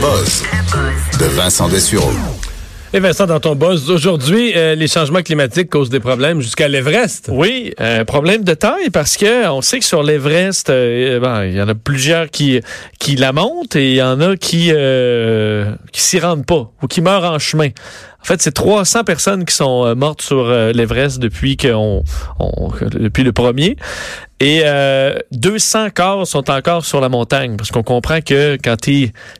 Buzz de Vincent Dessureau. Et Vincent, dans ton buzz aujourd'hui, euh, les changements climatiques causent des problèmes jusqu'à l'Everest. Oui, un problème de taille parce que on sait que sur l'Everest, euh, ben, il y en a plusieurs qui qui la montent et il y en a qui euh, qui s'y rendent pas ou qui meurent en chemin. En fait, c'est 300 personnes qui sont mortes sur l'Everest depuis qu'on on, depuis le premier. Et euh, 200 corps sont encore sur la montagne parce qu'on comprend que quand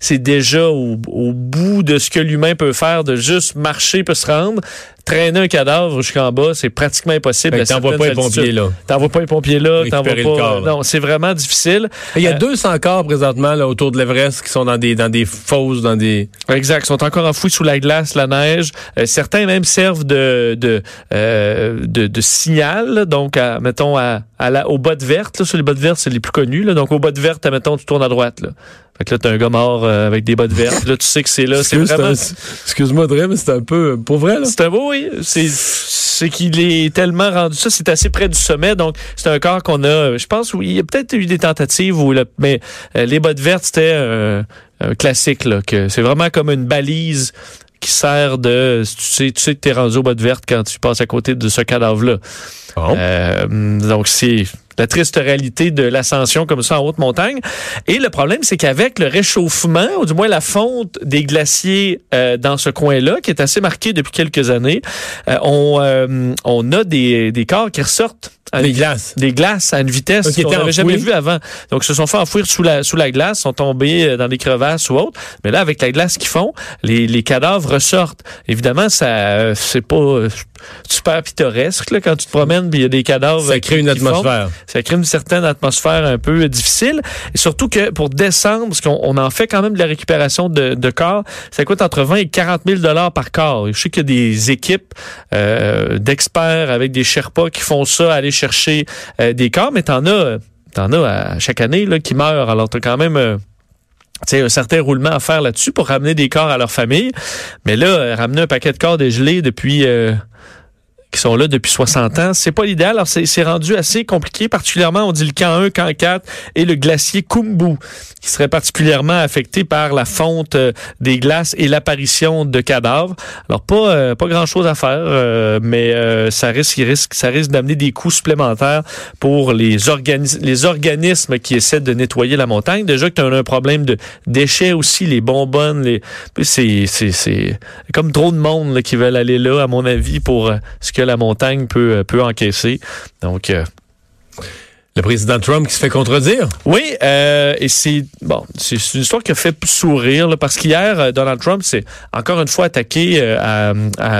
c'est déjà au, au, bout de ce que l'humain peut faire de juste marcher peut se rendre, traîner un cadavre jusqu'en bas, c'est pratiquement impossible. T'envoies pas les pompiers là. T'envoies pas les pompiers là, t'envoies pas. Corps, non, c'est vraiment difficile. Il y a 200 corps présentement là, autour de l'Everest qui sont dans des dans des fosses, dans des. Exact, sont encore enfouis sous la glace, la neige. Euh, certains même servent de de euh, de, de, signal, donc à, mettons à, à la, au bottes vertes, là, sur les bottes vertes, c'est les plus connus. Là. Donc, aux bottes vertes, mettons, tu tournes à droite. Là. Fait que là, t'as un gars mort euh, avec des bottes vertes. Là, tu sais que c'est là. C'est vraiment... Excuse-moi, Dre, mais c'est un peu... Pour vrai, là? C'est un beau, oui. C'est, qu'il est tellement rendu ça. C'est assez près du sommet. Donc, c'est un corps qu'on a... Je pense, oui, il y a peut-être eu des tentatives où... mais euh, les bottes vertes, c'était un classique. Là, que c'est vraiment comme une balise qui sert de... Tu sais, tu sais que t'es rendu aux bottes vertes quand tu passes à côté de ce cadavre-là. Euh, donc, c'est la triste réalité de l'ascension comme ça en haute montagne. Et le problème, c'est qu'avec le réchauffement, ou du moins la fonte des glaciers euh, dans ce coin-là, qui est assez marqué depuis quelques années, euh, on, euh, on a des, des corps qui ressortent des glaces. Des glaces à une vitesse qu'on n'avait jamais vu avant. Donc, ils se sont fait enfouir sous la, sous la glace, sont tombés euh, dans des crevasses ou autres. Mais là, avec la glace qu'ils font, les, les cadavres ressortent. Évidemment, ça, c'est pas euh, super pittoresque là, quand tu te promènes il y a des cadavres. Ça crée une atmosphère. Ça crée une certaine atmosphère un peu difficile. Et surtout que pour descendre, parce qu'on en fait quand même de la récupération de, de corps, ça coûte entre 20 et 40 000 dollars par corps. Je sais qu'il y a des équipes euh, d'experts avec des Sherpas qui font ça, aller chercher euh, des corps, mais t'en as, t'en as à chaque année là, qui meurent. Alors t'as quand même euh, un certain roulement à faire là-dessus pour ramener des corps à leur famille. Mais là, euh, ramener un paquet de corps dégelés depuis sont là depuis 60 ans. C'est pas l'idéal. Alors, c'est rendu assez compliqué, particulièrement, on dit le camp 1, camp 4 et le glacier Kumbu, qui serait particulièrement affecté par la fonte euh, des glaces et l'apparition de cadavres. Alors, pas, euh, pas grand chose à faire, euh, mais ça risque, ça risque d'amener des coûts supplémentaires pour les, organismes les organismes qui essaient de nettoyer la montagne. Déjà que tu as un problème de déchets aussi, les bonbonnes, les, c'est, c'est, comme trop de monde qui veulent aller là, à mon avis, pour ce que la montagne peut, peut encaisser. Donc, euh, le président Trump qui se fait contredire. Oui, euh, et c'est bon, c'est une histoire qui a fait sourire parce qu'hier euh, Donald Trump s'est encore une fois attaqué à,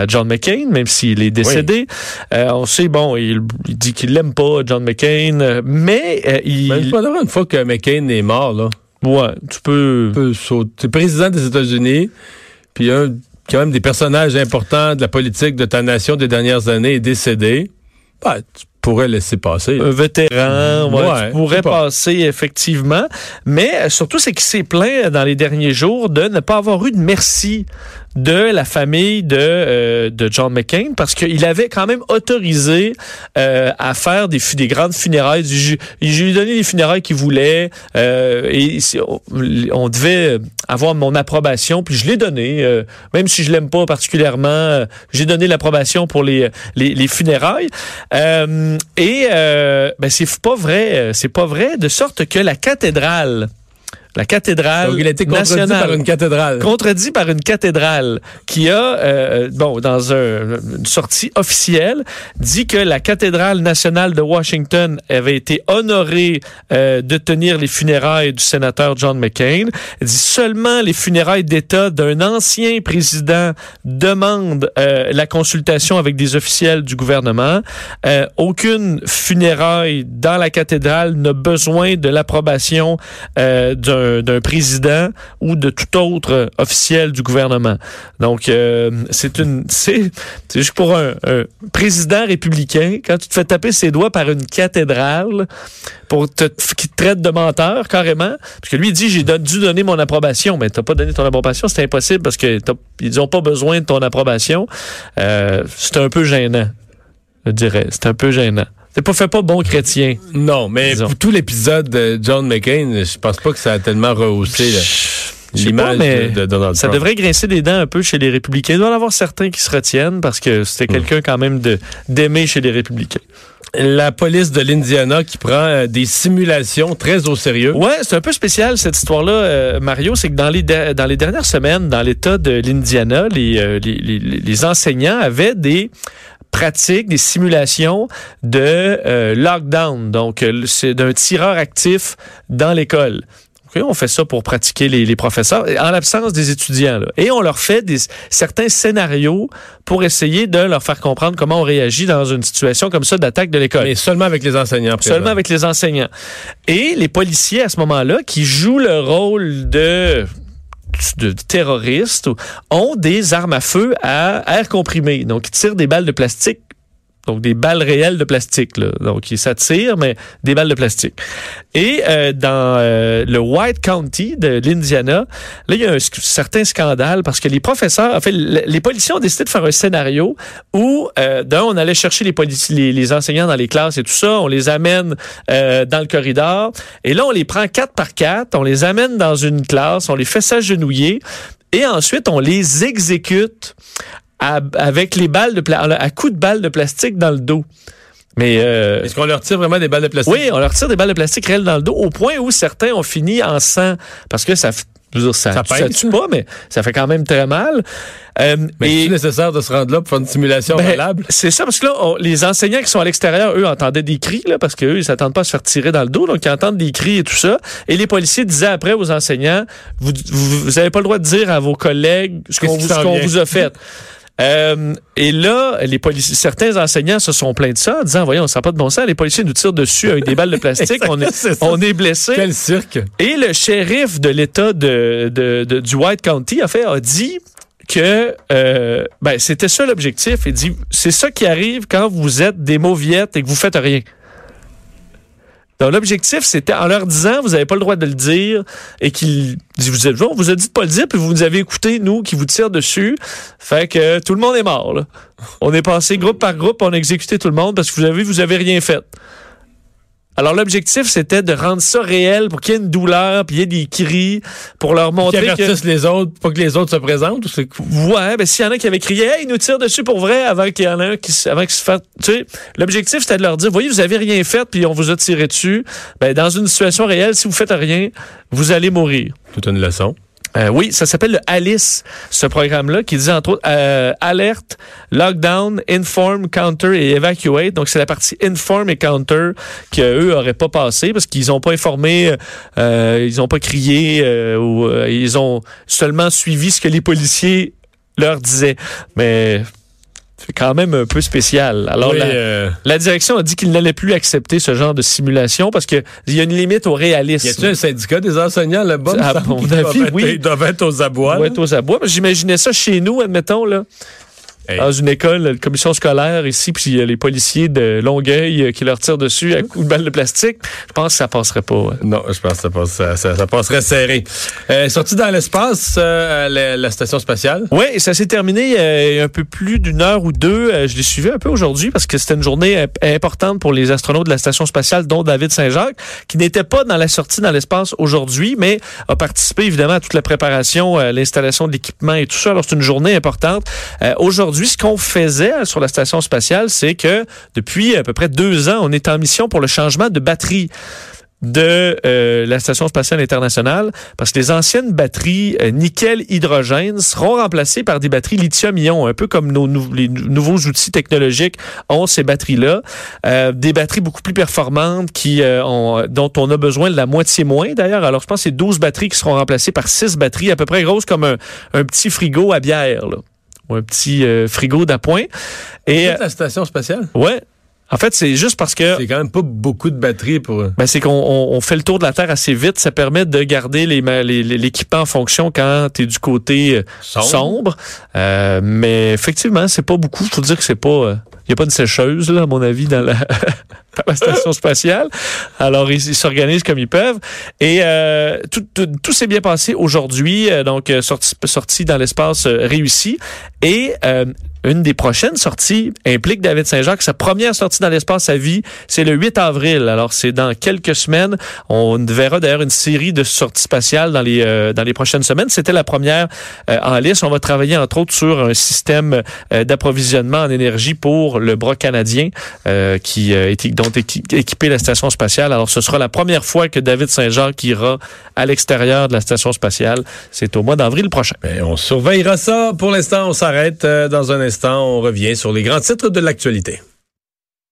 John McCain, même s'il est décédé. on sait bon, il, dit qu'il l'aime pas John McCain, mais il. Mais pas une fois que McCain est mort là. Ouais, tu peux. Tu peux sauter. président des États-Unis, puis un quand même des personnages importants de la politique de ta nation des dernières années est décédé, bah, tu pourrais laisser passer. Un vétéran, ouais, tu pourrais passer effectivement. Mais surtout, c'est qu'il s'est plaint dans les derniers jours de ne pas avoir eu de merci de la famille de, euh, de John McCain parce qu'il avait quand même autorisé euh, à faire des, des grandes funérailles. Je, lui ai donné les funérailles qu'il voulait euh, et on devait avoir mon approbation, puis je l'ai donné, euh, même si je l'aime pas particulièrement, euh, j'ai donné l'approbation pour les, les, les funérailles. et ben c'est pas vrai, c'est pas vrai, de sorte que la cathédrale la cathédrale Donc, il a été contredit par une cathédrale. Contredit par une cathédrale qui a, euh, bon, dans un, une sortie officielle, dit que la cathédrale nationale de Washington avait été honorée euh, de tenir les funérailles du sénateur John McCain. Elle dit seulement les funérailles d'État d'un ancien président demandent euh, la consultation avec des officiels du gouvernement. Euh, aucune funéraille dans la cathédrale n'a besoin de l'approbation euh, d'un d'un d'un président ou de tout autre officiel du gouvernement. Donc, euh, c'est une, c'est juste pour un, président républicain quand tu te fais taper ses doigts par une cathédrale pour qui te traite de menteur carrément, parce que lui il dit j'ai dû donner mon approbation, mais t'as pas donné ton approbation, c'est impossible parce que ils ont pas besoin de ton approbation. Euh, c'est un peu gênant, je dirais. C'est un peu gênant. C'est pas fait pas bon chrétien? Non, mais Disons. pour tout l'épisode de John McCain, je pense pas que ça a tellement rehaussé l'image de, de Donald Ça Trump. devrait grincer des dents un peu chez les républicains. Il doit y en avoir certains qui se retiennent parce que c'était quelqu'un quand même d'aimer chez les républicains. La police de l'Indiana qui prend euh, des simulations très au sérieux. Ouais, c'est un peu spécial cette histoire-là, euh, Mario. C'est que dans les de- dans les dernières semaines, dans l'État de l'Indiana, les, euh, les, les, les enseignants avaient des pratiques, des simulations de euh, lockdown. Donc, euh, c'est d'un tireur actif dans l'école. Ok, on fait ça pour pratiquer les, les professeurs en l'absence des étudiants. là. Et on leur fait des, certains scénarios pour essayer de leur faire comprendre comment on réagit dans une situation comme ça d'attaque de l'école. Mais seulement avec les enseignants. Seulement avec les enseignants. Et les policiers, à ce moment-là, qui jouent le rôle de de terroristes ont des armes à feu à air comprimé. Donc, ils tirent des balles de plastique. Donc, des balles réelles de plastique. Là. Donc, ils s'attirent, mais des balles de plastique. Et euh, dans euh, le White County de l'Indiana, là, il y a un certain scandale parce que les professeurs, en fait, le- les policiers ont décidé de faire un scénario où, euh, d'un, on allait chercher les, les enseignants dans les classes et tout ça, on les amène euh, dans le corridor, et là, on les prend quatre par quatre, on les amène dans une classe, on les fait s'agenouiller, et ensuite, on les exécute à- avec les balles de pla- à coups de balles de plastique dans le dos. Mais euh, Est-ce qu'on leur tire vraiment des balles de plastique? oui, on leur tire des balles de plastique réelles dans le dos au point où certains ont fini en sang parce que ça, je veux dire, ça, Ça ça, pince. tue pas, mais ça fait quand même très mal. Euh, Mais c'est nécessaire de se rendre là pour faire une simulation ben, valable? c'est ça, parce que là, on- les enseignants qui sont à l'extérieur, eux, entendaient des cris, là, parce qu'eux, ils s'attendent pas à se faire tirer dans le dos, donc ils entendent des cris et tout ça. Et les policiers disaient après aux enseignants, vous, vous, vous avez pas le droit de dire à vos collègues ce qu'on vous a fait. Euh, et là, les policiers, certains enseignants se sont plaints de ça en disant, voyons, ça n'a pas de bon sens, les policiers nous tirent dessus avec des balles de plastique, on est, ça. on est blessé. Quel cirque! Et le shérif de l'État de, de- de- du White County a fait a dit que euh, ben, c'était ça l'objectif. Il dit c'est ça qui arrive quand vous êtes des mauviettes et que vous faites rien. Donc l'objectif, c'était en leur disant, vous n'avez pas le droit de le dire, et qu'ils vous êtes, on vous a dit de pas le dire, puis vous nous avez écouté, nous, qui vous tire dessus. Fait que tout le monde est mort. On est passé groupe par groupe, on a exécuté tout le monde parce que vous avez, vous avez rien fait. Alors l'objectif, c'était de rendre ça réel pour qu'il y ait une douleur, puis il y ait des cris, pour leur Qui montrer que... avertissent les autres, pas que les autres se présentent? Ou c'est... Ouais, ben s'il y en a qui avaient crié Hey, ils nous tirent dessus pour vrai avant qu'il y en ait un qui se- avant qu'il se fasse. Tu sais, l'objectif c'était de leur dire Voyez, vous avez rien fait, puis on vous a tiré dessus. Ben, dans une situation réelle, si vous faites rien, vous allez mourir. Toute une leçon. Euh, oui, ça s'appelle le ALICE, ce programme-là, qui dit entre autres euh, alerte, lockdown, inform, counter et evacuate. Donc, c'est la partie inform et counter qu'eux auraient pas passé parce qu'ils ont pas informé, euh, ils ont pas crié euh, ou euh, ils ont seulement suivi ce que les policiers leur disaient. Mais c'est quand même un peu spécial. Alors, Oui, la, euh, la direction a dit qu'il n'allait plus accepter ce genre de simulation parce qu'il y a une limite au réalisme. y a-t-il un syndicat des enseignants là-bas? À me semble mon avis, doivent être- oui. Ils doivent être aux abois. Ouais, là. être aux abois. J'imaginais ça chez nous, admettons, là. Hey. Dans une école, la commission scolaire ici, puis il y a les policiers de Longueuil euh, qui leur tirent dessus à coups de balles de plastique. Je pense que ça passerait pas. ouais. Non, je pense que ça, passe- ça, ça- ça passerait serré. Euh, sorti dans l'espace, euh, la, la station spatiale. Oui, ça s'est terminé euh, il y a un peu plus d'une heure ou deux. Euh, je l'ai suivi un peu aujourd'hui parce que c'était une journée importante pour les astronautes de la station spatiale, dont David Saint-Jacques, qui n'était pas dans la sortie dans l'espace aujourd'hui, mais a participé évidemment à toute la préparation, euh, l'installation de l'équipement et tout ça. Alors c'est une journée importante. Euh, aujourd'hui, ce qu'on faisait euh, sur la station spatiale, c'est que depuis à peu près deux ans, on est en mission pour le changement de batterie de euh, la Station spatiale internationale parce que les anciennes batteries euh, nickel-hydrogène seront remplacées par des batteries lithium-ion, un peu comme nos les nou- nouveaux outils technologiques ont ces batteries-là. Euh, des batteries beaucoup plus performantes qui ont, dont on a besoin de la moitié moins d'ailleurs. Alors je pense que c'est 12 batteries qui seront remplacées par 6 batteries à peu près grosses comme un, petit frigo à bière. Ou un petit euh, frigo d'appoint. Et euh, la station spatiale? Ouais. En fait, c'est juste parce que C'est quand même pas beaucoup de batterie pour. ben, c'est qu'on on- on fait le tour de la Terre assez vite. Ça permet de garder les ma- les- les- l'équipement en fonction quand tu es du côté euh, Sombre. sombre. Euh, mais effectivement, c'est pas beaucoup. Faut dire que c'est pas. Il n'y a pas de sécheuse, là, à mon avis, dans la, dans la station spatiale. Alors, ils s'organisent comme ils peuvent. Et euh, tout, tout, tout s'est bien passé aujourd'hui. euh, donc, euh, sortie, sortie dans l'espace euh, réussie. Et euh, une des prochaines sorties implique David Saint-Jacques. Sa première sortie dans l'espace à vie, c'est le 8 avril. Alors, c'est dans quelques semaines. On verra d'ailleurs une série de sorties spatiales dans les, euh, dans les prochaines semaines. C'était la première euh, en liste. On va travailler, entre autres, sur un système euh, d'approvisionnement en énergie pour le bras canadien euh, qui euh, est, dont est équi- équipé la station spatiale. Alors, ce sera la première fois que David Saint-Jacques ira à l'extérieur de la station spatiale. C'est au mois d'avril prochain. Ben, on surveillera ça. Pour l'instant, on s'arrête. Euh, Dans un instant, on revient sur les grands titres de l'actualité.